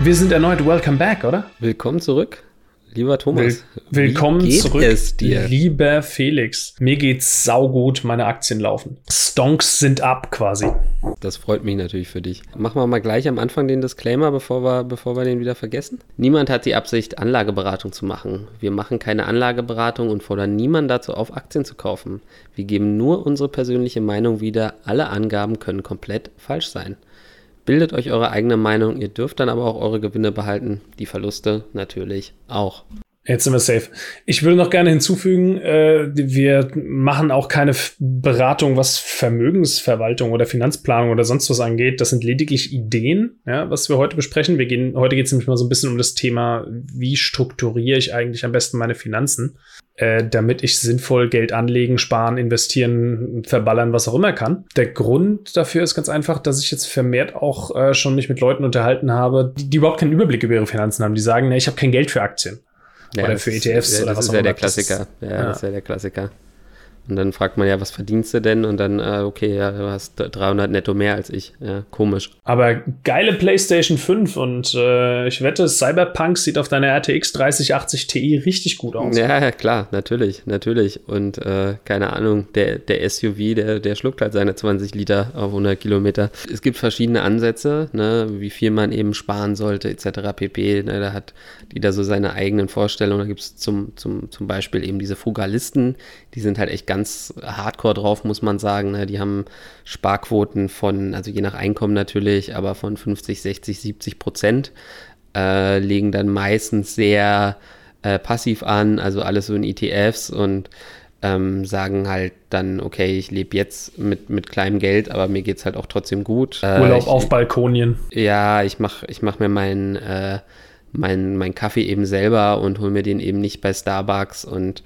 Wir sind erneut welcome back, oder? Willkommen zurück, lieber Thomas. Will willkommen Wie geht zurück, es dir? lieber Felix. Mir geht's saugut, meine Aktien laufen. Stonks sind ab quasi. Das freut mich natürlich für dich. Machen wir mal gleich am Anfang den Disclaimer, bevor wir, bevor wir den wieder vergessen. Niemand hat die Absicht, Anlageberatung zu machen. Wir machen keine Anlageberatung und fordern niemanden dazu auf, Aktien zu kaufen. Wir geben nur unsere persönliche Meinung wieder. Alle Angaben können komplett falsch sein. Bildet euch eure eigene Meinung, ihr dürft dann aber auch eure Gewinne behalten, die Verluste natürlich auch. Jetzt sind wir safe. Ich würde noch gerne hinzufügen, äh, wir machen auch keine Beratung, was Vermögensverwaltung oder Finanzplanung oder sonst was angeht. Das sind lediglich Ideen, ja, was wir heute besprechen. Wir gehen, heute geht es nämlich mal so ein bisschen um das Thema, wie strukturiere ich eigentlich am besten meine Finanzen, äh, damit ich sinnvoll Geld anlegen, sparen, investieren, verballern, was auch immer kann. Der Grund dafür ist ganz einfach, dass ich jetzt vermehrt auch äh, schon mich mit Leuten unterhalten habe, die, die überhaupt keinen Überblick über ihre Finanzen haben. Die sagen, ne, ich habe kein Geld für Aktien. Oder das für ist- ETFs ja, oder das was ist auch ja der immer. Das ist- Klassiker. ja, ja. das ist ja der Klassiker. Und dann fragt man ja, was verdienst du denn? Und dann, äh, okay, ja, du hast 300 netto mehr als ich. Ja, komisch. Aber geile PlayStation 5 und äh, ich wette, Cyberpunk sieht auf deiner RTX 3080 Ti richtig gut aus. Ja, ja, klar, natürlich, natürlich. Und äh, keine Ahnung, der, der SUV, der, der schluckt halt seine 20 Liter auf 100 Kilometer. Es gibt verschiedene Ansätze, ne, wie viel man eben sparen sollte, etc. pp. Ne, da hat jeder so seine eigenen Vorstellungen. Da gibt es zum, zum, zum Beispiel eben diese Frugalisten, die sind halt echt ganz hardcore drauf, muss man sagen. Ne? Die haben Sparquoten von, also je nach Einkommen natürlich, aber von 50, 60, 70 Prozent. Äh, legen dann meistens sehr äh, passiv an, also alles so in ETFs und ähm, sagen halt dann, okay, ich lebe jetzt mit, mit kleinem Geld, aber mir geht es halt auch trotzdem gut. Äh, Urlaub ich, auf Balkonien. Ja, ich mache ich mach mir meinen äh, mein, mein Kaffee eben selber und hole mir den eben nicht bei Starbucks und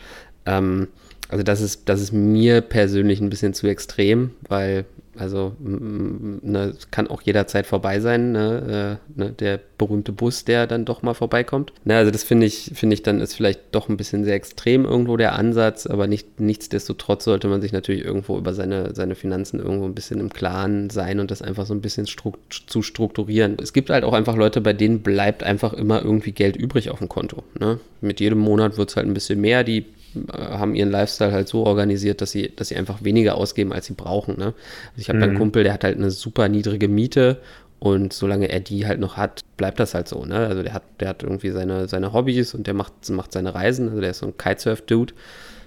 ähm, also das ist, das ist mir persönlich ein bisschen zu extrem, weil also ne, es kann auch jederzeit vorbei sein, ne, äh, ne, der berühmte Bus, der dann doch mal vorbeikommt. Ne, also das finde ich, finde ich dann ist vielleicht doch ein bisschen sehr extrem irgendwo der Ansatz, aber nicht, nichtsdestotrotz sollte man sich natürlich irgendwo über seine, seine Finanzen irgendwo ein bisschen im Klaren sein und das einfach so ein bisschen strukt zu strukturieren. Es gibt halt auch einfach Leute, bei denen bleibt einfach immer irgendwie Geld übrig auf dem Konto. Ne? Mit jedem Monat wird es halt ein bisschen mehr, die haben ihren Lifestyle halt so organisiert, dass sie, dass sie einfach weniger ausgeben, als sie brauchen. Ne? Also ich habe da einen Kumpel, der hat halt eine super niedrige Miete und solange er die halt noch hat, bleibt das halt so. Ne? Also der hat, der hat irgendwie seine, seine Hobbys und der macht, macht seine Reisen. Also der ist so ein Kitesurf-Dude.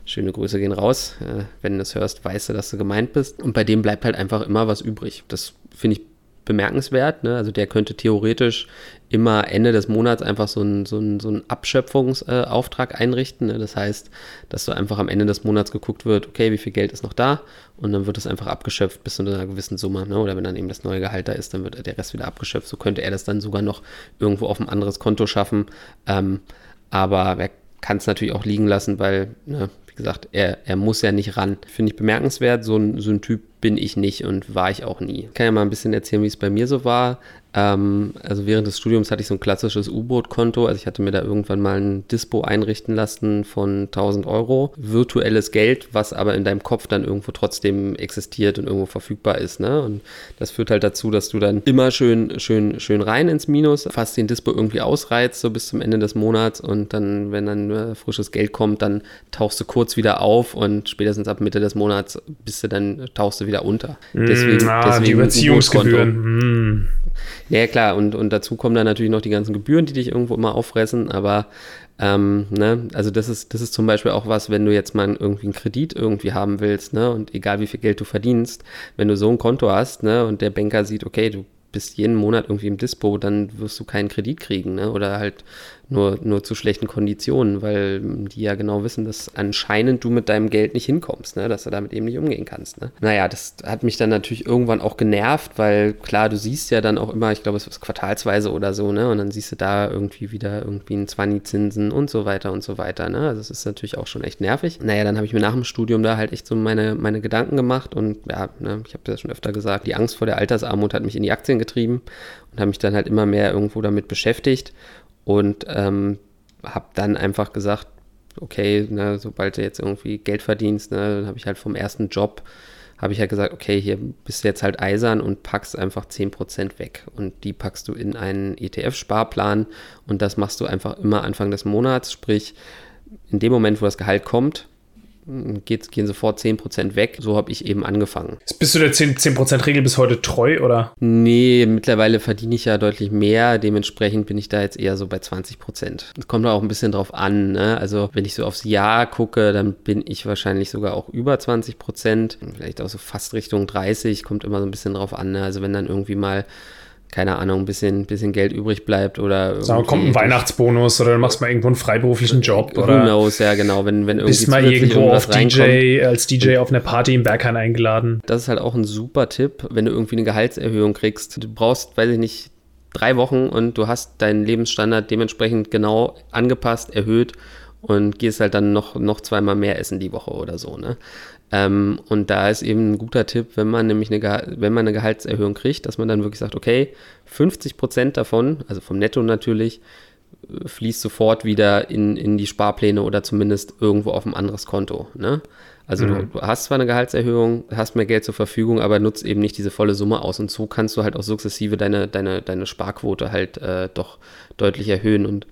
Schöne Grüße gehen raus. Äh, wenn du das hörst, weißt du, dass du gemeint bist. Und bei dem bleibt halt einfach immer was übrig. Das finde ich bemerkenswert. Ne? Also der könnte theoretisch immer Ende des Monats einfach so einen so so einen Abschöpfungsauftrag äh, einrichten. Ne? Das heißt, dass so einfach am Ende des Monats geguckt wird, okay, wie viel Geld ist noch da? Und dann wird es einfach abgeschöpft bis zu einer gewissen Summe. Ne? Oder wenn dann eben das neue Gehalt da ist, dann wird der Rest wieder abgeschöpft. So könnte er das dann sogar noch irgendwo auf ein anderes Konto schaffen. Ähm, aber er kann es natürlich auch liegen lassen, weil, ne, wie gesagt, er, er muss ja nicht ran. Finde ich bemerkenswert. So ein, so ein Typ bin ich nicht und war ich auch nie. Ich kann ja mal ein bisschen erzählen, wie es bei mir so war. Ähm, also während des Studiums hatte ich so ein klassisches U-Boot-Konto. Also ich hatte mir da irgendwann mal ein Dispo einrichten lassen von 1000 Euro. Virtuelles Geld, was aber in deinem Kopf dann irgendwo trotzdem existiert und irgendwo verfügbar ist. Ne? Und das führt halt dazu, dass du dann immer schön, schön, schön rein ins Minus, fast den Dispo irgendwie ausreizt, so bis zum Ende des Monats. Und dann, wenn dann äh, frisches Geld kommt, dann tauchst du kurz wieder auf und spätestens ab Mitte des Monats bist du dann, tauchst du wieder unter. Deswegen, ah, die deswegen Überziehungsgebühren. Ja, klar, und, und dazu kommen dann natürlich noch die ganzen Gebühren, die dich irgendwo immer auffressen, aber ähm, ne, also das ist, das ist zum Beispiel auch was, wenn du jetzt mal irgendwie einen Kredit irgendwie haben willst, ne, und egal wie viel Geld du verdienst, wenn du so ein Konto hast, ne, und der Banker sieht, okay, du bist jeden Monat irgendwie im Dispo, dann wirst du keinen Kredit kriegen, ne, oder halt nur, nur zu schlechten Konditionen, weil die ja genau wissen, dass anscheinend du mit deinem Geld nicht hinkommst, ne? dass du damit eben nicht umgehen kannst. Ne? Naja, das hat mich dann natürlich irgendwann auch genervt, weil klar, du siehst ja dann auch immer, ich glaube, es ist quartalsweise oder so, ne? Und dann siehst du da irgendwie wieder irgendwie ein 20 Zinsen und so weiter und so weiter, ne? Also das ist natürlich auch schon echt nervig. Naja, dann habe ich mir nach dem Studium da halt echt so meine, meine Gedanken gemacht und ja, ne, ich habe das schon öfter gesagt, die Angst vor der Altersarmut hat mich in die Aktien getrieben und habe mich dann halt immer mehr irgendwo damit beschäftigt und ähm, habe dann einfach gesagt, okay, ne, sobald du jetzt irgendwie Geld verdienst, ne, dann habe ich halt vom ersten Job habe ich ja halt gesagt, okay, hier bist du jetzt halt eisern und packst einfach 10% weg. Und die packst du in einen ETF-Sparplan und das machst du einfach immer Anfang des Monats. Sprich, in dem Moment, wo das Gehalt kommt, geht, gehen sofort 10% weg. So habe ich eben angefangen. Bist du der 10%, Regel bis heute treu, oder? Nee, mittlerweile verdiene ich ja deutlich mehr. Dementsprechend bin ich da jetzt eher so bei 20%. Es kommt auch ein bisschen drauf an. Ne? Also wenn ich so aufs Jahr gucke, dann bin ich wahrscheinlich sogar auch über 20%. Vielleicht auch so fast Richtung 30. Kommt immer so ein bisschen drauf an. Ne? Also wenn dann irgendwie mal keine Ahnung, ein bisschen, bisschen Geld übrig bleibt oder. Sagen, kommt ein Weihnachtsbonus oder du machst mal irgendwo einen freiberuflichen Job who oder. Who knows, ja, genau. Wenn, wenn irgendwie bist mal irgendwo auf DJ, als DJ auf einer Party im Berghain eingeladen. Das ist halt auch ein super Tipp, wenn du irgendwie eine Gehaltserhöhung kriegst. Du brauchst, weiß ich nicht, drei Wochen und du hast deinen Lebensstandard dementsprechend genau angepasst, erhöht und gehst halt dann noch, noch zweimal mehr essen die Woche oder so, ne? Ähm, und da ist eben ein guter Tipp, wenn man nämlich eine, wenn man eine Gehaltserhöhung kriegt, dass man dann wirklich sagt, okay, 50 Prozent davon, also vom Netto natürlich, äh, fließt sofort wieder in, in die Sparpläne oder zumindest irgendwo auf ein anderes Konto. Ne? Also mhm. du, du, hast zwar eine Gehaltserhöhung, hast mehr Geld zur Verfügung, aber nutzt eben nicht diese volle Summe aus. Und so kannst du halt auch sukzessive deine, deine, deine Sparquote halt äh, doch deutlich erhöhen. Und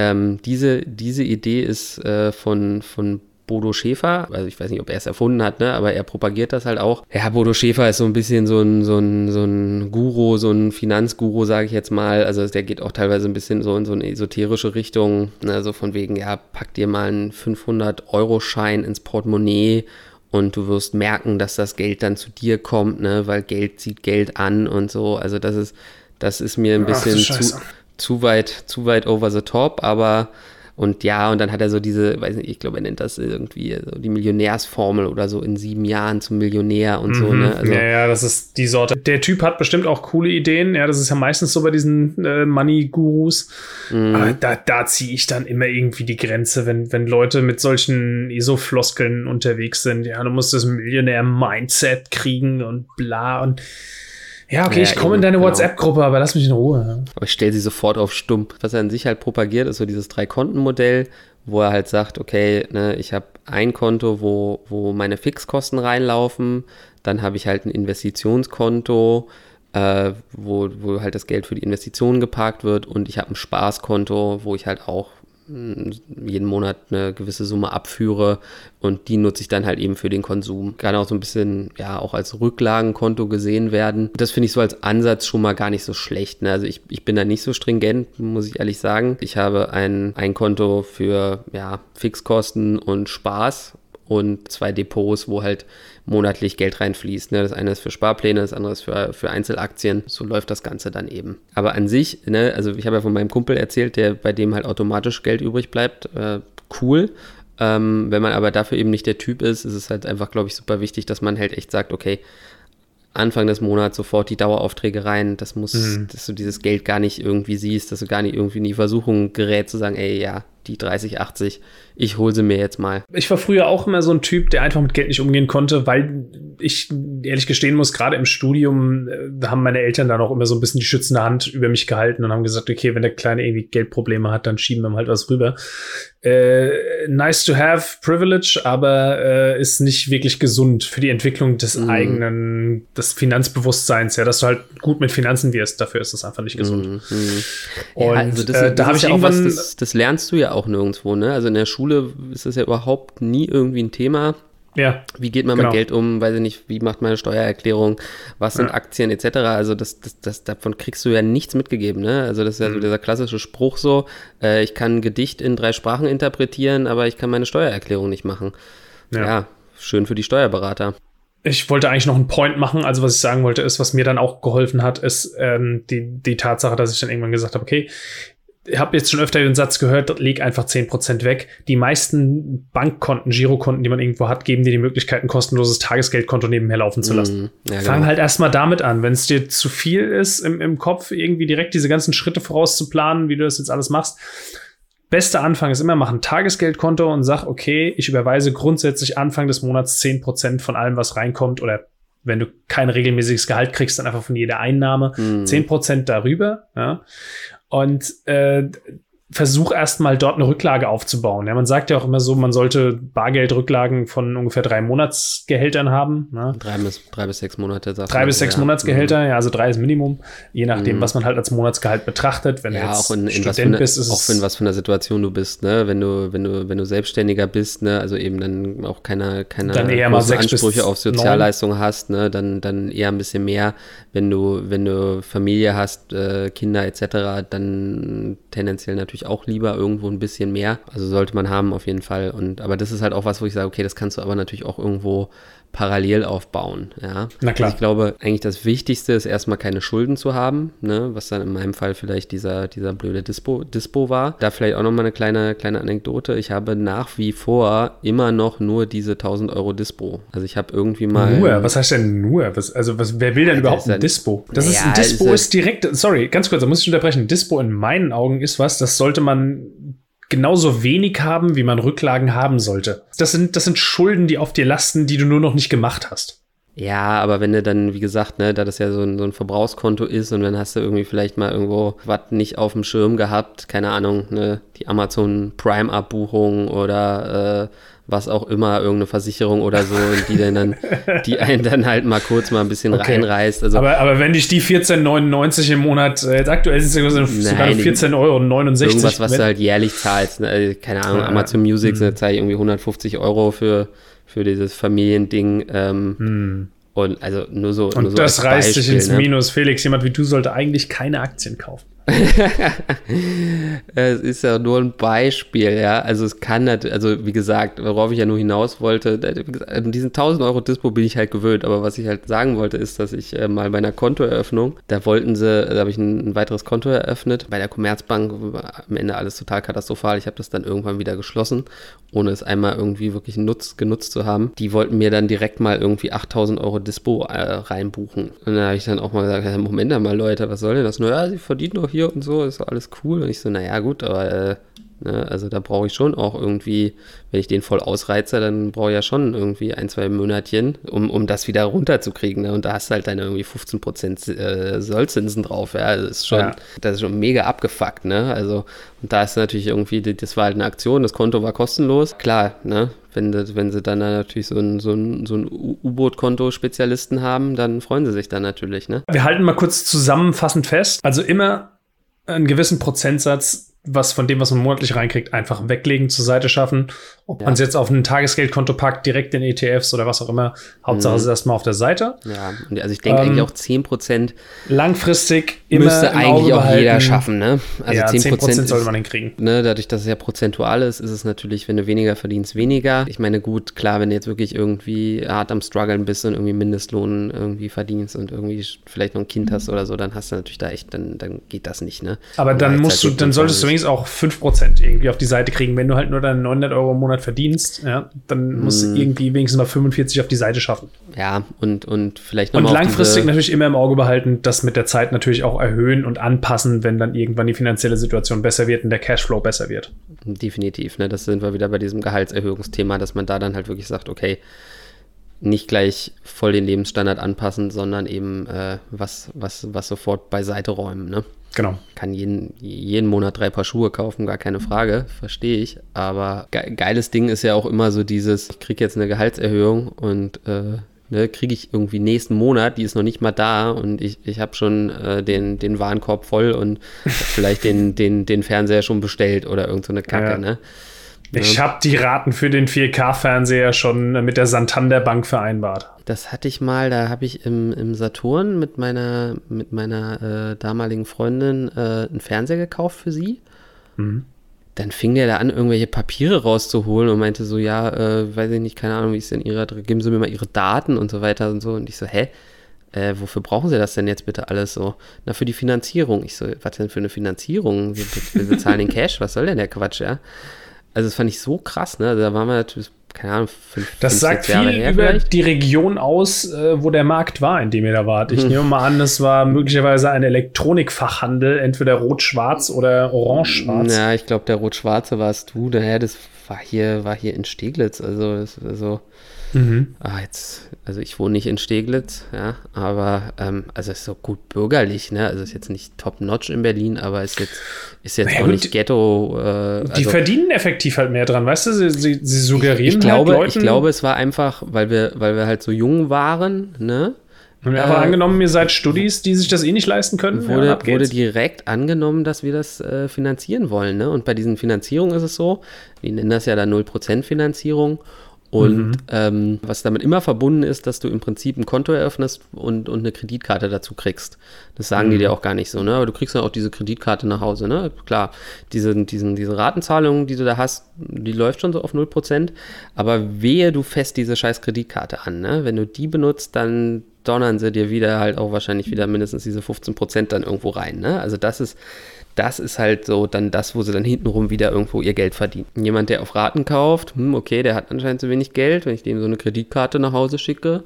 ähm, diese, diese Idee ist äh, von, von Bodo Schäfer, also ich weiß nicht, ob er es erfunden hat, ne, aber er propagiert das halt auch. Ja, Bodo Schäfer ist so ein bisschen so ein, so ein, so ein Guru, so ein Finanzguru, sage ich jetzt mal. Also der geht auch teilweise ein bisschen so in so eine esoterische Richtung, ne, so von wegen, ja, pack dir mal einen 500-Euro-Schein ins Portemonnaie und du wirst merken, dass das Geld dann zu dir kommt, ne, weil Geld zieht Geld an und so. Also das ist, das ist mir ein bisschen Ach, zu, zu weit, zu weit over the top, aber und ja, und dann hat er so diese, weiß nicht, ich glaube, er nennt das irgendwie so die Millionärsformel oder so in sieben Jahren zum Millionär und mhm. so. Ne? Also, ja, ja, das ist die Sorte. Der Typ hat bestimmt auch coole Ideen. Ja, das ist ja meistens so bei diesen äh, Money-Gurus. Mhm. Aber da, da ziehe ich dann immer irgendwie die Grenze, wenn, wenn Leute mit solchen ISO-Floskeln unterwegs sind. Ja, du musst das Millionär-Mindset kriegen und bla und ja, okay, ja, ich komme in deine genau. WhatsApp-Gruppe, aber lass mich in Ruhe. Aber ich stelle sie sofort auf stumm. Was er an sich halt propagiert, ist so dieses Drei-Konten-Modell, wo er halt sagt, okay, ne, ich habe ein Konto, wo, wo meine Fixkosten reinlaufen, dann habe ich halt ein Investitionskonto, äh, wo, wo halt das Geld für die Investitionen geparkt wird und ich habe ein Spaßkonto, wo ich halt auch jeden Monat eine gewisse Summe abführe und die nutze ich dann halt eben für den Konsum. Kann auch so ein bisschen, ja, auch als Rücklagenkonto gesehen werden. Das finde ich so als Ansatz schon mal gar nicht so schlecht. Ne? Also ich, ich bin da nicht so stringent, muss ich ehrlich sagen. Ich habe ein, ein Konto für, ja, Fixkosten und Spaß und zwei Depots, wo halt monatlich Geld reinfließt. Ne? Das eine ist für Sparpläne, das andere ist für, für Einzelaktien. So läuft das Ganze dann eben. Aber an sich, ne, also ich habe ja von meinem Kumpel erzählt, der bei dem halt automatisch Geld übrig bleibt. Äh, cool. Ähm, wenn man aber dafür eben nicht der Typ ist, ist es halt einfach, glaube ich, super wichtig, dass man halt echt sagt, okay, Anfang des Monats sofort die Daueraufträge rein. Das muss, mhm. dass du dieses Geld gar nicht irgendwie siehst, dass du gar nicht irgendwie in die Versuchung gerät zu sagen, ey, ja, die 30, 80, ich hole sie mir jetzt mal. Ich war früher auch immer so ein Typ, der einfach mit Geld nicht umgehen konnte, weil ich ehrlich gestehen muss, gerade im Studium äh, haben meine Eltern dann auch immer so ein bisschen die schützende Hand über mich gehalten und haben gesagt, okay, wenn der Kleine irgendwie Geldprobleme hat, dann schieben wir ihm halt was rüber. Äh, nice to have privilege, aber äh, ist nicht wirklich gesund für die Entwicklung des mm. eigenen, des Finanzbewusstseins, ja, dass du halt gut mit Finanzen wirst. Dafür ist das einfach nicht gesund. Mm, mm. Und ja, also das, äh, da habe ich ja irgendwann, was, das, das lernst du ja auch nirgendwo, ne? Also in der Schule ist das ja überhaupt nie irgendwie ein Thema. Ja. Wie geht man genau. mit Geld um? Weiß ich nicht, wie macht man eine Steuererklärung? Was sind ja. Aktien etc.? Also das, das, das, davon kriegst du ja nichts mitgegeben, ne? Also das ist ja mhm. so dieser klassische Spruch so, äh, ich kann ein Gedicht in drei Sprachen interpretieren, aber ich kann meine Steuererklärung nicht machen. Ja, ja schön für die Steuerberater. Ich wollte eigentlich noch einen Point machen. Also was ich sagen wollte, ist, was mir dann auch geholfen hat, ist ähm, die, die Tatsache, dass ich dann irgendwann gesagt habe, okay, habe jetzt schon öfter den Satz gehört, leg einfach 10% weg. Die meisten Bankkonten, Girokonten, die man irgendwo hat, geben dir die Möglichkeit, ein kostenloses Tagesgeldkonto nebenher laufen zu lassen. Mm, ja, genau. Fang halt erstmal damit an. Wenn es dir zu viel ist, im, im Kopf irgendwie direkt diese ganzen Schritte vorauszuplanen, wie du das jetzt alles machst, beste Anfang ist immer, mach ein Tagesgeldkonto und sag, okay, ich überweise grundsätzlich Anfang des Monats 10% von allem, was reinkommt oder wenn du kein regelmäßiges Gehalt kriegst, dann einfach von jeder Einnahme mm. 10% darüber. Ja. Und äh, versuch erstmal dort eine Rücklage aufzubauen. Ja, man sagt ja auch immer so, man sollte Bargeldrücklagen von ungefähr drei Monatsgehältern haben. Ne? Drei, bis, drei bis sechs Monate. Drei bis sechs ja. Monatsgehälter, mhm. ja, also drei ist Minimum, je nachdem, mhm. was man halt als Monatsgehalt betrachtet. Wenn ja, du jetzt auch in, in Student eine, bist, ist auch in was für einer Situation du bist, ne? Wenn du, wenn du, wenn du Selbstständiger bist, ne, also eben dann auch keine, keine dann eher mal sechs Ansprüche auf Sozialleistungen hast, ne, dann, dann eher ein bisschen mehr. Wenn du, wenn du Familie hast, äh, Kinder etc., dann tendenziell natürlich auch lieber irgendwo ein bisschen mehr. Also sollte man haben auf jeden Fall. Und aber das ist halt auch was, wo ich sage, okay, das kannst du aber natürlich auch irgendwo parallel aufbauen. Ja? Na klar. Also ich glaube, eigentlich das Wichtigste ist erstmal keine Schulden zu haben, ne? was dann in meinem Fall vielleicht dieser, dieser blöde Dispo, Dispo war. Da vielleicht auch nochmal eine kleine, kleine Anekdote. Ich habe nach wie vor immer noch nur diese 1000 Euro Dispo. Also ich habe irgendwie mal. Nur? Was heißt denn nur? Was, also was, wer will denn überhaupt ein Dispo? Das ja, ist ein Dispo ist, ist direkt, sorry, ganz kurz, da muss ich unterbrechen. Dispo in meinen Augen ist was, das sollte man genauso wenig haben, wie man Rücklagen haben sollte. Das sind, das sind Schulden, die auf dir lasten, die du nur noch nicht gemacht hast. Ja, aber wenn du dann, wie gesagt, ne, da das ja so ein, so ein Verbrauchskonto ist und dann hast du irgendwie vielleicht mal irgendwo was nicht auf dem Schirm gehabt, keine Ahnung, ne, die Amazon Prime-Abbuchung oder äh, was auch immer, irgendeine Versicherung oder so, die dann, die einen dann halt mal kurz mal ein bisschen okay. reinreißt. Also, aber, aber wenn dich die 14,99 im Monat, äh, jetzt aktuell ist es sogar 14,69 Euro. Irgendwas, was du halt jährlich zahlst. Ne? Also, keine Ahnung, Amazon Music, mhm. da zahle ich irgendwie 150 Euro für, für dieses Familiending. Ähm, mhm. Und also nur so. Und nur so das reißt dich ins ne? Minus. Felix, jemand wie du sollte eigentlich keine Aktien kaufen. es ist ja nur ein Beispiel, ja. Also es kann natürlich, also wie gesagt, worauf ich ja nur hinaus wollte, diesen 1000 Euro Dispo bin ich halt gewöhnt, aber was ich halt sagen wollte, ist, dass ich äh, mal bei einer Kontoeröffnung, da wollten sie, da habe ich ein, ein, weiteres Konto eröffnet, bei der Commerzbank am Ende alles total katastrophal. Ich habe das dann irgendwann wieder geschlossen, ohne es einmal irgendwie wirklich nutz, genutzt zu haben. Die wollten mir dann direkt mal irgendwie 8000 Euro Dispo äh, reinbuchen. Und da habe ich dann auch mal gesagt, Moment mal Leute, was soll denn das? Naja, sie verdienen doch hier und so, ist alles cool. Und ich so, naja, gut, aber äh, ne, also da brauche ich schon auch irgendwie, wenn ich den voll ausreize, dann brauche ich ja schon irgendwie ein, zwei Monatchen, um, um das wieder runterzukriegen. Ne? Und da hast du halt dann irgendwie 15 Prozent äh, Sollzinsen drauf. Ja, das ist schon, ja. das ist schon mega abgefuckt, ne? Also, und da ist natürlich irgendwie, das war halt eine Aktion, das Konto war kostenlos. Klar, ne? Wenn, das, wenn sie dann natürlich so ein, so ein, so ein U-Boot-Konto-Spezialisten haben, dann freuen sie sich dann natürlich, ne? Wir halten mal kurz zusammenfassend fest. Also immer einen gewissen Prozentsatz was von dem, was man monatlich reinkriegt, einfach weglegen, zur Seite schaffen. Ob ja. man es jetzt auf ein Tagesgeldkonto packt, direkt in ETFs oder was auch immer. Hauptsache mhm. es ist erstmal auf der Seite. Ja, also ich denke ähm, eigentlich auch 10% langfristig immer müsste eigentlich auch jeder schaffen, ne? Also ja, 10%, 10% ist, sollte man hinkriegen. Ne, dadurch, dass es ja prozentual ist, ist es natürlich, wenn du weniger verdienst, weniger. Ich meine, gut, klar, wenn du jetzt wirklich irgendwie hart am struggeln bist und irgendwie Mindestlohn irgendwie verdienst und irgendwie vielleicht noch ein Kind hast oder so, dann hast du natürlich da echt, dann, dann geht das nicht, ne? Aber dann musst halt du, dann solltest du wenigstens auch 5% irgendwie auf die Seite kriegen. Wenn du halt nur deine 900 Euro im Monat verdienst, ja, dann musst mm. du irgendwie wenigstens mal 45 auf die Seite schaffen. Ja, und, und vielleicht noch Und langfristig natürlich immer im Auge behalten, das mit der Zeit natürlich auch erhöhen und anpassen, wenn dann irgendwann die finanzielle Situation besser wird und der Cashflow besser wird. Definitiv, ne? Das sind wir wieder bei diesem Gehaltserhöhungsthema, dass man da dann halt wirklich sagt, okay, nicht gleich voll den Lebensstandard anpassen, sondern eben äh, was, was, was sofort beiseite räumen. Ne? Genau. Kann jeden, jeden Monat drei Paar Schuhe kaufen, gar keine Frage, verstehe ich. Aber ge geiles Ding ist ja auch immer so dieses, ich kriege jetzt eine Gehaltserhöhung und äh, ne, kriege ich irgendwie nächsten Monat, die ist noch nicht mal da und ich, ich habe schon äh, den, den Warenkorb voll und vielleicht den, den, den Fernseher schon bestellt oder irgend so eine Kacke, ja. ne? Ich ja. habe die Raten für den 4K-Fernseher schon mit der Santander Bank vereinbart. Das hatte ich mal, da habe ich im, im Saturn mit meiner, mit meiner äh, damaligen Freundin äh, einen Fernseher gekauft für sie. Mhm. Dann fing der da an, irgendwelche Papiere rauszuholen und meinte so, ja, äh, weiß ich nicht, keine Ahnung, wie ist denn ihre, geben Sie mir mal Ihre Daten und so weiter und so. Und ich so, hä? Äh, wofür brauchen Sie das denn jetzt bitte alles so? Na, für die Finanzierung. Ich so, was denn für eine Finanzierung? Wir, wir bezahlen den Cash, was soll denn der Quatsch, ja? Also das fand ich so krass, ne? Da waren wir natürlich, keine Ahnung, fünf, Das fünf, sagt viel über vielleicht. die Region aus, äh, wo der Markt war, in dem ihr da wart. Ich mhm. nehme mal an, das war möglicherweise ein Elektronikfachhandel, entweder rot-schwarz oder orange-schwarz. Ja, ich glaube, der rot-schwarze warst du. Daher, das war hier, war hier in Steglitz. Also, also Mhm. Ah, jetzt, also ich wohne nicht in Steglitz, ja, aber ähm, also ist so gut bürgerlich, ne? Also ist jetzt nicht top-notch in Berlin, aber ist jetzt, ist jetzt naja, auch nicht Ghetto. Äh, also, die verdienen effektiv halt mehr dran, weißt du? Sie, sie, sie suggerieren ich, ich glaube, halt Leuten. Ich glaube, es war einfach, weil wir, weil wir halt so jung waren, ne? Und äh, aber angenommen, ihr seid Studis, die sich das eh nicht leisten können. Wurde, ja, wurde direkt angenommen, dass wir das äh, finanzieren wollen. Ne? Und bei diesen Finanzierungen ist es so, die nennen das ja dann 0% Finanzierung. Und mhm. ähm, was damit immer verbunden ist, dass du im Prinzip ein Konto eröffnest und, und eine Kreditkarte dazu kriegst. Das sagen mhm. die dir auch gar nicht so, ne? Aber du kriegst dann auch diese Kreditkarte nach Hause, ne? Klar, diese, diesen, diese Ratenzahlung, die du da hast, die läuft schon so auf 0%. Aber wehe, du fest diese scheiß Kreditkarte an, ne? Wenn du die benutzt, dann donnern sie dir wieder halt auch wahrscheinlich wieder mindestens diese 15% dann irgendwo rein, ne? Also das ist das ist halt so dann das, wo sie dann hintenrum wieder irgendwo ihr Geld verdienen. Jemand, der auf Raten kauft, hm, okay, der hat anscheinend zu wenig Geld, wenn ich dem so eine Kreditkarte nach Hause schicke.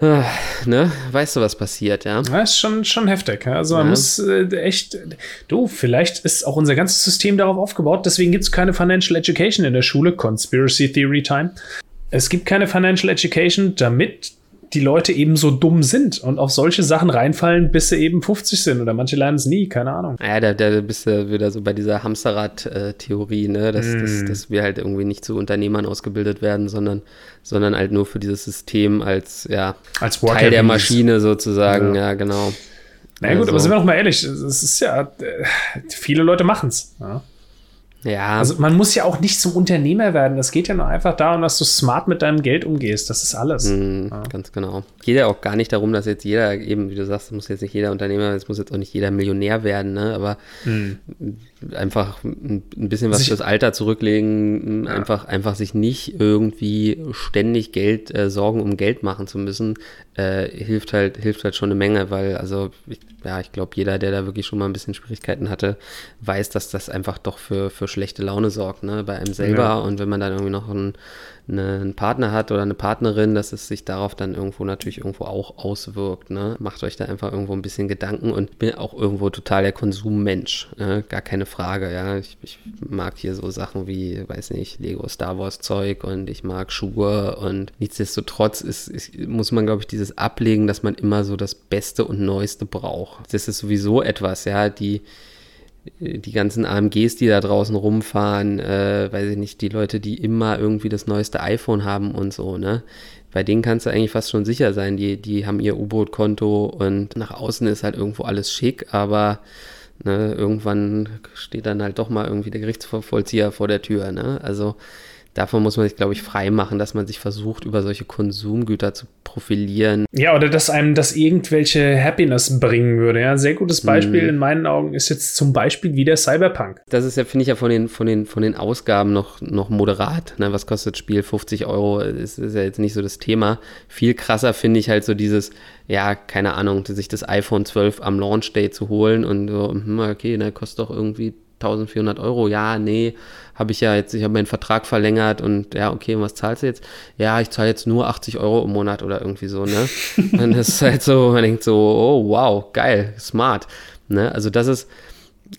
Ah, ne? Weißt du, was passiert, ja? Das ist schon, schon heftig. Also man ja. muss äh, echt, du, vielleicht ist auch unser ganzes System darauf aufgebaut, deswegen gibt es keine Financial Education in der Schule, Conspiracy Theory Time. Es gibt keine Financial Education, damit die Leute eben so dumm sind und auf solche Sachen reinfallen, bis sie eben 50 sind oder manche lernen es nie, keine Ahnung. Ja, da, da bist du wieder so bei dieser Hamsterrad-Theorie, ne? dass, mm. dass, dass wir halt irgendwie nicht zu Unternehmern ausgebildet werden, sondern, sondern halt nur für dieses System als, ja, als Teil der Maschine sozusagen, ja, ja genau. Na naja, gut, also. aber sind wir noch mal ehrlich, es ist ja, äh, viele Leute machen es. Ja. Ja. Also man muss ja auch nicht zum Unternehmer werden. Das geht ja nur einfach darum, dass du smart mit deinem Geld umgehst. Das ist alles. Mm, ja. Ganz genau. Geht ja auch gar nicht darum, dass jetzt jeder, eben wie du sagst, muss jetzt nicht jeder Unternehmer, es muss jetzt auch nicht jeder Millionär werden, ne? Aber mm einfach ein bisschen was sich, fürs Alter zurücklegen, ja. einfach, einfach sich nicht irgendwie ständig Geld, äh, Sorgen um Geld machen zu müssen, äh, hilft halt, hilft halt schon eine Menge, weil, also, ich, ja, ich glaube, jeder, der da wirklich schon mal ein bisschen Schwierigkeiten hatte, weiß, dass das einfach doch für, für schlechte Laune sorgt, ne, bei einem selber. Ja. Und wenn man dann irgendwie noch ein einen Partner hat oder eine Partnerin, dass es sich darauf dann irgendwo natürlich irgendwo auch auswirkt. Ne? Macht euch da einfach irgendwo ein bisschen Gedanken und bin auch irgendwo total der Konsummensch. Ne? Gar keine Frage. Ja, ich, ich, mag hier so Sachen wie, weiß nicht, Lego Star Wars Zeug und ich mag Schuhe und nichtsdestotrotz ist, ist muss man, glaube ich, dieses ablegen, dass man immer so das Beste und Neueste braucht. Das ist sowieso etwas, ja, die die ganzen AMGs, die da draußen rumfahren, äh, weiß ich nicht, die Leute, die immer irgendwie das neueste iPhone haben und so, ne? Bei denen kannst du eigentlich fast schon sicher sein, die, die haben ihr U-Boot-Konto und nach außen ist halt irgendwo alles schick, aber ne, irgendwann steht dann halt doch mal irgendwie der Gerichtsvollzieher vor der Tür, ne? Also davon muss man sich, glaube ich, frei machen, dass man sich versucht, über solche Konsumgüter zu profilieren. Ja, oder dass einem das irgendwelche Happiness bringen würde. Ja, sehr gutes Beispiel mm. in meinen Augen ist jetzt zum Beispiel wieder Cyberpunk. Das ist ja, finde ich ja von den, von den, von den Ausgaben noch, noch moderat. Ne? Was kostet das Spiel? 50 Euro ist, ist ja jetzt nicht so das Thema. Viel krasser finde ich halt so dieses, ja, keine Ahnung, sich das iPhone 12 am Launch Day zu holen und so, hm, okay, ne, kostet doch irgendwie 1400 Euro. Ja, nee, habe ich ja jetzt, ich habe meinen Vertrag verlängert und ja, okay, was zahlst du jetzt? Ja, ich zahle jetzt nur 80 Euro im Monat oder irgendwie so, ne? und das ist halt so, man denkt so, oh wow, geil, smart. Ne? Also das ist,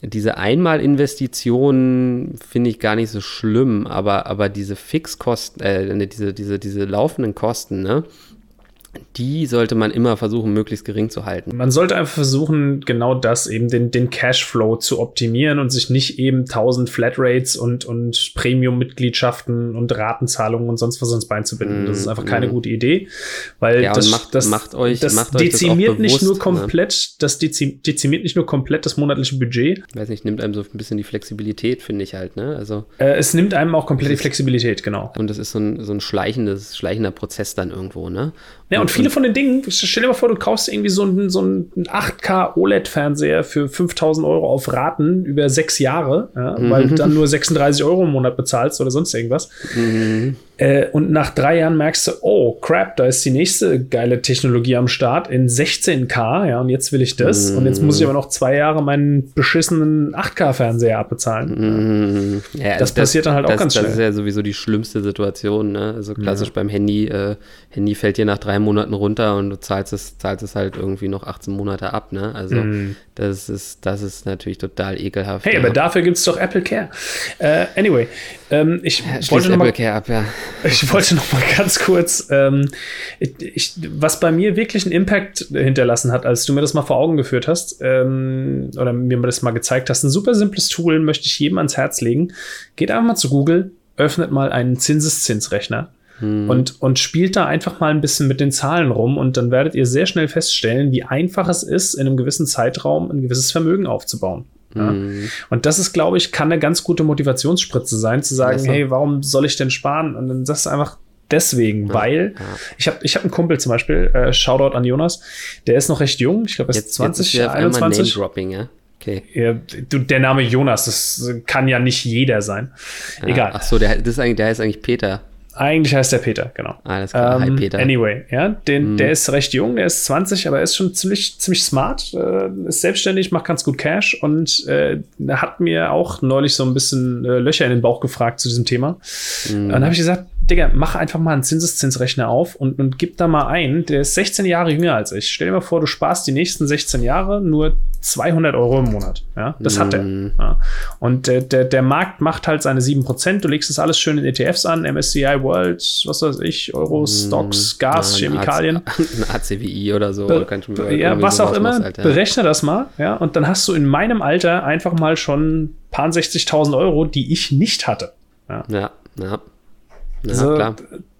diese Einmalinvestitionen finde ich gar nicht so schlimm, aber, aber diese Fixkosten, äh, diese, diese, diese laufenden Kosten, ne? Die sollte man immer versuchen, möglichst gering zu halten. Man sollte einfach versuchen, genau das, eben den, den Cashflow zu optimieren und sich nicht eben 1000 Flatrates und, und Premium-Mitgliedschaften und Ratenzahlungen und sonst was ins Bein zu binden. Mm, das ist einfach keine mm. gute Idee, weil ja, das, macht, das, macht euch, das macht dezimiert euch das nicht nur ne? komplett, ne? das dezimiert nicht nur komplett das monatliche Budget. Ich weiß nicht, nimmt einem so ein bisschen die Flexibilität, finde ich halt, ne? Also. Äh, es nimmt einem auch komplett die Flexibilität, genau. Und das ist so ein, so ein schleichendes, schleichender Prozess dann irgendwo, ne? Ja, und viele von den Dingen, stell dir mal vor, du kaufst irgendwie so einen, so einen 8K OLED-Fernseher für 5000 Euro auf Raten über sechs Jahre, ja, mhm. weil du dann nur 36 Euro im Monat bezahlst oder sonst irgendwas. Mhm. Äh, und nach drei Jahren merkst du, oh crap, da ist die nächste geile Technologie am Start in 16K, ja, und jetzt will ich das. Mm. Und jetzt muss ich aber noch zwei Jahre meinen beschissenen 8K-Fernseher abbezahlen. Mm. Ja, das, das, passiert dann halt das, auch ganz schnell. Das ist ja sowieso die schlimmste Situation, ne? Also klassisch ja. beim Handy, äh, Handy fällt dir nach drei Monaten runter und du zahlst es, zahlst es halt irgendwie noch 18 Monate ab, ne? Also mm. das ist, das ist natürlich total ekelhaft. Hey, ja. aber dafür gibt es doch Apple Care. Uh, anyway, ähm, ich ja, wollte Apple Care ab, ja ich wollte noch mal ganz kurz, ähm, ich, was bei mir wirklich einen Impact hinterlassen hat, als du mir das mal vor Augen geführt hast ähm, oder mir das mal gezeigt hast, ein super simples Tool möchte ich jedem ans Herz legen. Geht einfach mal zu Google, öffnet mal einen Zinseszinsrechner hm. und, und spielt da einfach mal ein bisschen mit den Zahlen rum und dann werdet ihr sehr schnell feststellen, wie einfach es ist, in einem gewissen Zeitraum ein gewisses Vermögen aufzubauen. Ja. Mhm. Und das ist, glaube ich, kann eine ganz gute Motivationsspritze sein, zu sagen, so. hey, warum soll ich denn sparen? Und dann sagst du einfach, deswegen, ja, weil ja. ich habe ich hab einen Kumpel zum Beispiel, äh, Shoutout an Jonas, der ist noch recht jung, ich glaube, er ist 20, jetzt 21. Dropping, ja? Okay. Ja, du, der Name Jonas, das kann ja nicht jeder sein. Egal. Ach so, der, das ist eigentlich, der heißt eigentlich Peter. Eigentlich heißt der Peter, genau. Alles klar, ähm, hi Peter. Anyway, ja, den, mm. der ist recht jung, der ist 20, aber er ist schon ziemlich, ziemlich smart, äh, ist selbstständig, macht ganz gut Cash und äh, hat mir auch neulich so ein bisschen äh, Löcher in den Bauch gefragt zu diesem Thema. Mm. Und dann habe ich gesagt, Digga, mach einfach mal einen Zinseszinsrechner auf und, und gib da mal ein. Der ist 16 Jahre jünger als ich. Stell dir mal vor, du sparst die nächsten 16 Jahre nur 200 Euro im Monat. Ja, das mm. hat er. Mhm. Ja. Und der, der, der Markt macht halt seine 7%. Du legst das alles schön in ETFs an, MSCI World, was weiß ich, Euro, mm. Stocks, Gas, ja, Chemikalien. Ein ACWI oder so. Be ja, was auch immer. Halt, ja. Berechne das mal. Ja, und dann hast du in meinem Alter einfach mal schon paar 60.000 Euro, die ich nicht hatte. Ja, ja. Ja. Ja, also, klar.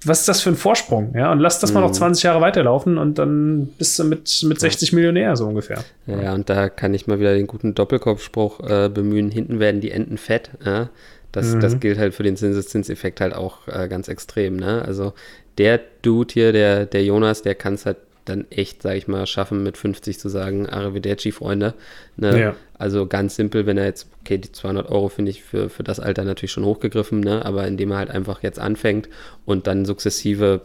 Was ist das für ein Vorsprung? Ja, und lass das mal noch 20 mhm. Jahre weiterlaufen und dann bist du mit, mit 60 Millionär, so ungefähr. Ja, und da kann ich mal wieder den guten Doppelkopfspruch äh, bemühen: hinten werden die Enten fett. Ja? Das, mhm. das gilt halt für den Zinseszinseffekt halt auch äh, ganz extrem. Ne? Also der Dude hier, der, der Jonas, der kann es halt dann echt, sag ich mal, schaffen, mit 50 zu sagen, Arrivederci, Freunde. Ne? Ja. Also ganz simpel, wenn er jetzt, okay, die 200 Euro finde ich für, für das Alter natürlich schon hochgegriffen, ne? aber indem er halt einfach jetzt anfängt und dann sukzessive,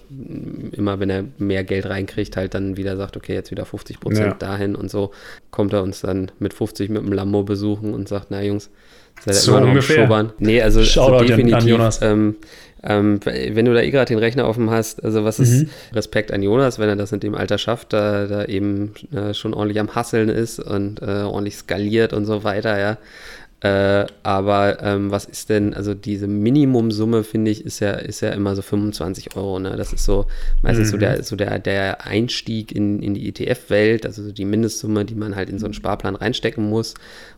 immer wenn er mehr Geld reinkriegt, halt dann wieder sagt, okay, jetzt wieder 50 Prozent ja. dahin und so, kommt er uns dann mit 50 mit dem Lambo besuchen und sagt, na Jungs, seid so immer noch ungefähr. Nee, also, also definitiv, ähm, ähm, wenn du da eh gerade den Rechner offen hast, also was ist mhm. Respekt an Jonas, wenn er das in dem Alter schafft, da, da eben äh, schon ordentlich am Hasseln ist und äh, ordentlich skaliert und so weiter, ja. Äh, aber ähm, was ist denn, also diese Minimumsumme, finde ich, ist ja, ist ja immer so 25 Euro. Ne? Das ist so meistens mhm. so, der, so der, der Einstieg in, in die ETF-Welt, also so die Mindestsumme, die man halt in so einen Sparplan reinstecken muss.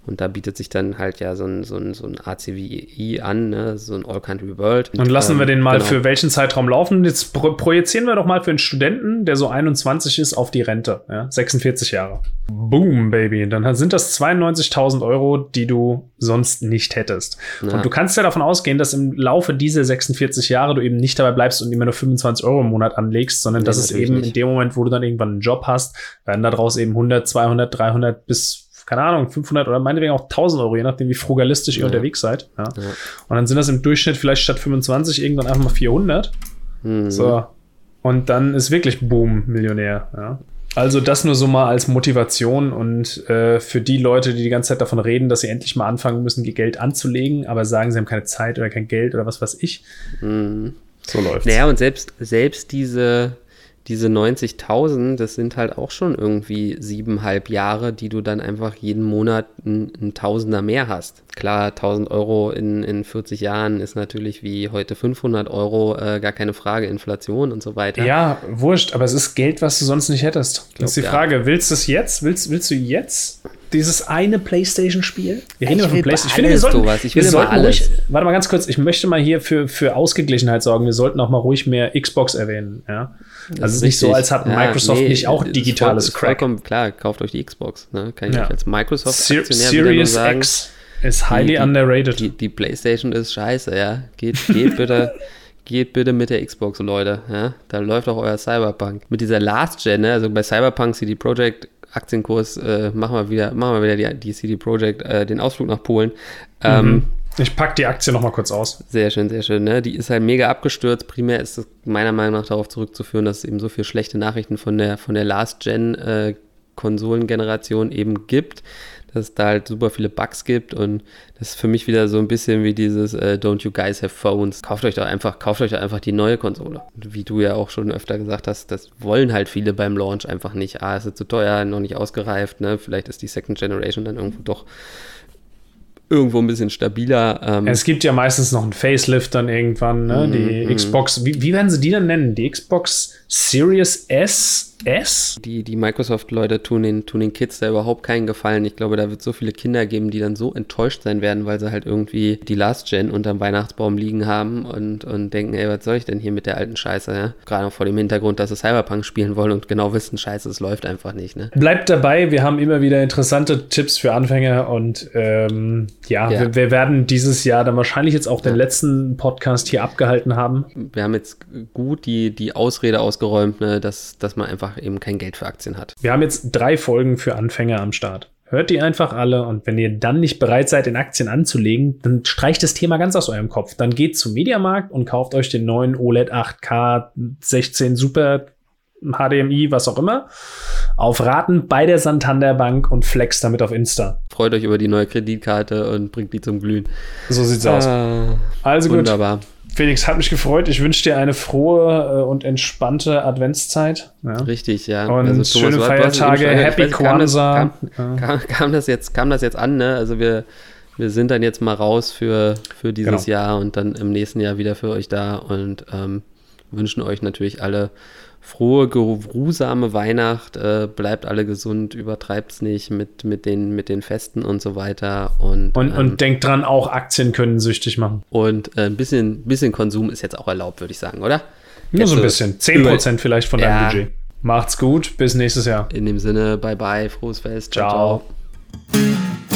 Und da bietet sich dann halt ja so ein, so ein, so ein ACWI an, ne? so ein All Country World. Und lassen ähm, wir den mal genau. für welchen Zeitraum laufen? Jetzt pro projizieren wir doch mal für einen Studenten, der so 21 ist, auf die Rente. Ja? 46 Jahre. Boom, Baby. Dann sind das 92.000 Euro, die du sonst nicht hättest. Ja. Und du kannst ja davon ausgehen, dass im Laufe dieser 46 Jahre du eben nicht dabei bleibst und immer nur 25 Euro im Monat anlegst, sondern nee, dass es eben nicht. in dem Moment, wo du dann irgendwann einen Job hast, werden daraus eben 100, 200, 300 bis keine Ahnung, 500 oder meinetwegen auch 1000 Euro, je nachdem, wie frugalistisch ihr unterwegs seid. Ja. ja. Und dann sind das im Durchschnitt vielleicht statt 25 irgendwann einfach mal 400. Mhm. So. Und dann ist wirklich Boom, Millionär. Ja. Also das nur so mal als Motivation und äh, für die Leute, die die ganze Zeit davon reden, dass sie endlich mal anfangen müssen, ihr Geld anzulegen, aber sagen, sie haben keine Zeit oder kein Geld oder was weiß ich. Mhm. So läuft Naja, und selbst, selbst diese, diese 90.000, das sind halt auch schon irgendwie siebeneinhalb Jahre, die du dann einfach jeden Monat ein, Tausender mehr hast. Klar, 1000 Euro in, in 40 Jahren ist natürlich wie heute 500 Euro, äh, gar keine Frage, Inflation und so weiter. Ja, wurscht, aber es ist Geld, was du sonst nicht hättest. Glaub, das ist die Frage, ja. willst du es jetzt? Willst, willst du jetzt dieses eine PlayStation-Spiel. Wir reden über von PlayStation. Ich finde, wir sollten, sowas. Ich will wir sollten ruhig, warte mal ganz kurz, ich möchte mal hier für, für Ausgeglichenheit sorgen. Wir sollten auch mal ruhig mehr Xbox erwähnen. Ja? Also es ist nicht so, als hat Microsoft ja, nee, nicht auch digitales voll, Crack. Vollkommen klar, kauft euch die Xbox. Ne? Kann ich ja. als Microsoft-Aktionär Series sagen. X ist highly die, underrated. Die, die, PlayStation ist scheiße, ja. Geht, geht bitte. geht bitte mit der Xbox, Leute. Ja? Da läuft auch euer Cyberpunk. Mit dieser Last Gen, ne? also bei Cyberpunk CD Projekt Aktienkurs, äh, machen wir wieder, machen wir wieder die, die CD Projekt, äh, den Ausflug nach Polen. Ähm, mhm. Ich packe die Aktie noch mal kurz aus. Sehr schön, sehr schön. Ne? Die ist halt mega abgestürzt. Primär ist es meiner Meinung nach darauf zurückzuführen, dass es eben so viele schlechte Nachrichten von der, von der Last-Gen-Konsolengeneration äh, eben gibt dass es da halt super viele Bugs gibt und das ist für mich wieder so ein bisschen wie dieses äh, Don't you guys have phones? Kauft euch doch einfach, kauft euch doch einfach die neue Konsole. Wie du ja auch schon öfter gesagt hast, das wollen halt viele beim Launch einfach nicht. Ah, ist es zu teuer, noch nicht ausgereift, ne? Vielleicht ist die Second Generation dann irgendwo doch irgendwo ein bisschen stabiler. Ähm. Es gibt ja meistens noch einen Facelift dann irgendwann, ne? Die mm. Xbox, wie, wie werden sie die dann nennen? Die Xbox Series S S? Die, die Microsoft-Leute tun den, tun den Kids da überhaupt keinen Gefallen. Ich glaube, da wird so viele Kinder geben, die dann so enttäuscht sein werden, weil sie halt irgendwie die Last Gen unterm Weihnachtsbaum liegen haben und, und denken, ey, was soll ich denn hier mit der alten Scheiße? Ja? Gerade vor dem Hintergrund, dass sie Cyberpunk spielen wollen und genau wissen, scheiße, es läuft einfach nicht. Ne? Bleibt dabei, wir haben immer wieder interessante Tipps für Anfänger und ähm, ja, ja. Wir, wir, werden dieses Jahr dann wahrscheinlich jetzt auch den ja. letzten Podcast hier abgehalten haben. Wir haben jetzt gut die, die Ausrede ausgeräumt, ne, dass, dass man einfach eben kein Geld für Aktien hat. Wir haben jetzt drei Folgen für Anfänger am Start. Hört die einfach alle und wenn ihr dann nicht bereit seid, in Aktien anzulegen, dann streicht das Thema ganz aus eurem Kopf. Dann geht zum Mediamarkt und kauft euch den neuen OLED 8K 16 Super HDMI, was auch immer, auf Raten bei der Santander Bank und flex damit auf Insta. Freut euch über die neue Kreditkarte und bringt die zum Glühen. So sieht's ah, aus. Also wunderbar. gut. Felix, hat mich gefreut. Ich wünsche dir eine frohe äh, und entspannte Adventszeit. Ja. Richtig, ja. Und also, schöne Thomas, Feiertage, Happy Kwanzaa. Kam, kam, kam, kam, das jetzt, kam das jetzt an, ne? Also wir, wir sind dann jetzt mal raus für, für dieses genau. Jahr und dann im nächsten Jahr wieder für euch da und ähm, wünschen euch natürlich alle frohe, geruhsame Weihnacht, äh, bleibt alle gesund, übertreibt es nicht mit, mit, den, mit den Festen und so weiter. Und, und, ähm, und denkt dran, auch Aktien können süchtig machen. Und äh, ein bisschen, bisschen Konsum ist jetzt auch erlaubt, würde ich sagen, oder? Nur so ein bisschen. 10% vielleicht von deinem ja. Budget. Macht's gut, bis nächstes Jahr. In dem Sinne, bye bye, frohes Fest. ciao. ciao. ciao.